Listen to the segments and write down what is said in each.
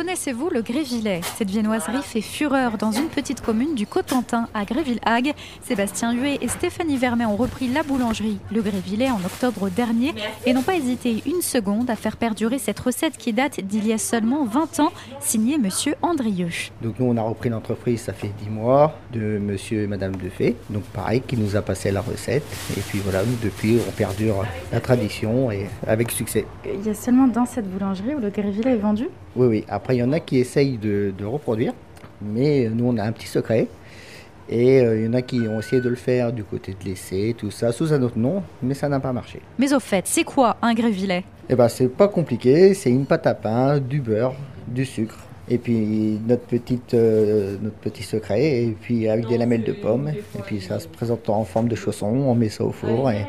Connaissez-vous le Grévillet? Cette viennoiserie fait fureur dans une petite commune du Cotentin, à Gréville-Hague. Sébastien Huet et Stéphanie Vermet ont repris la boulangerie, le Grévillet, en octobre dernier et n'ont pas hésité une seconde à faire perdurer cette recette qui date d'il y a seulement 20 ans, signée Monsieur Andrieux. Donc nous on a repris l'entreprise, ça fait 10 mois, de Monsieur et Madame Defay. Donc pareil, qui nous a passé la recette. Et puis voilà, nous depuis on perdure la tradition et avec succès. Il y a seulement dans cette boulangerie où le Grévillet est vendu? Oui, oui. Après il y en a qui essayent de, de reproduire, mais nous on a un petit secret. Et euh, il y en a qui ont essayé de le faire du côté de l'essai, tout ça, sous un autre nom, mais ça n'a pas marché. Mais au fait, c'est quoi un Grévillet Eh ben c'est pas compliqué, c'est une pâte à pain, du beurre, du sucre. Et puis notre, petite, euh, notre petit secret, et puis avec des lamelles de pommes. Et puis ça se présente en forme de chausson, on met ça au four et,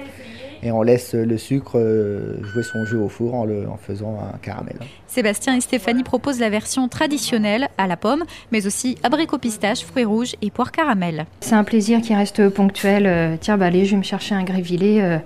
et on laisse le sucre euh, jouer son jeu au four en, le, en faisant un caramel. Sébastien et Stéphanie proposent la version traditionnelle à la pomme, mais aussi abricot pistache, fruits rouges et poire caramel. C'est un plaisir qui reste ponctuel. Euh, tiens, bah allez, je vais me chercher un grévillet. euh,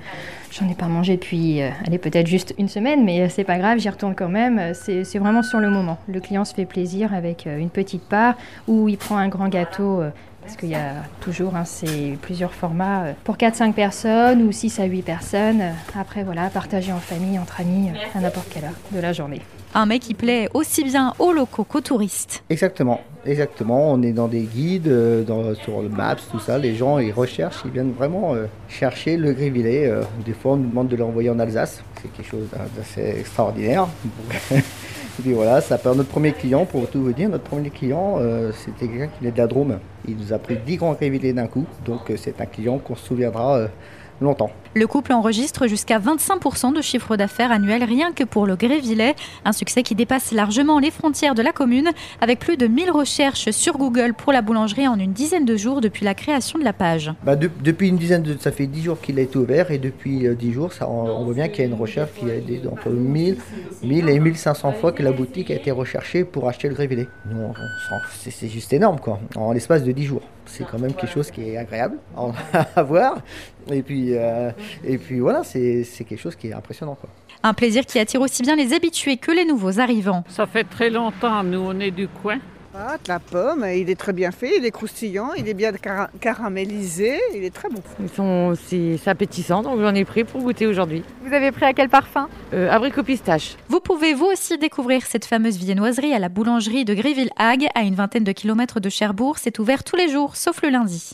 J'en ai pas mangé depuis, euh, allez, peut-être juste une semaine, mais c'est pas grave, j'y retourne quand même. C'est c'est vraiment sur le moment. Le client se fait plaisir avec une petite part ou il prend un grand gâteau. Parce qu'il y a toujours hein, c'est plusieurs formats euh, pour 4-5 personnes ou 6 à 8 personnes. Euh, Après, voilà, partager en famille, entre amis, euh, à n'importe quelle heure de la journée. Un mets qui plaît aussi bien aux locaux qu'aux touristes. Exactement, exactement. On est dans des guides, dans, sur le Maps, tout ça. Les gens, ils recherchent, ils viennent vraiment euh, chercher le grévillet. Euh, des fois, on nous demande de l'envoyer en Alsace. C'est quelque chose d'assez extraordinaire. Et puis voilà, ça part notre premier client, pour tout vous dire. Notre premier client, euh, c'était quelqu'un qui venait de la Drôme. Il nous a pris 10 grands grévillets d'un coup. Donc, euh, c'est un client qu'on se souviendra euh, longtemps. Le couple enregistre jusqu'à 25% de chiffre d'affaires annuel rien que pour le Grévillet, un succès qui dépasse largement les frontières de la commune, avec plus de 1000 recherches sur Google pour la boulangerie en une dizaine de jours depuis la création de la page. Bah, de- depuis une dizaine de, ça fait 10 jours qu'il a été ouvert et depuis euh, 10 jours, ça, on, on voit bien qu'il y a une recherche qui a été entre 1000, 1000 et 1500 fois que la boutique a été recherchée pour acheter le grévillet. Nous, c'est juste énorme quoi, en l'espace de 10 jours. C'est quand même quelque chose qui est agréable à voir. Et puis, euh, et puis voilà, c'est quelque chose qui est impressionnant quoi. Un plaisir qui attire aussi bien les habitués que les nouveaux arrivants. Ça fait très longtemps, nous on est du coin. Ah, de la pomme, il est très bien fait, il est croustillant, il est bien cara- caramélisé, il est très bon. Ils sont, c'est c'est appétissant, donc j'en ai pris pour goûter aujourd'hui. Vous avez pris à quel parfum? Euh, abricot pistache. Vous pouvez vous aussi découvrir cette fameuse viennoiserie à la boulangerie de Gréville-Hague, à une vingtaine de kilomètres de Cherbourg. C'est ouvert tous les jours, sauf le lundi.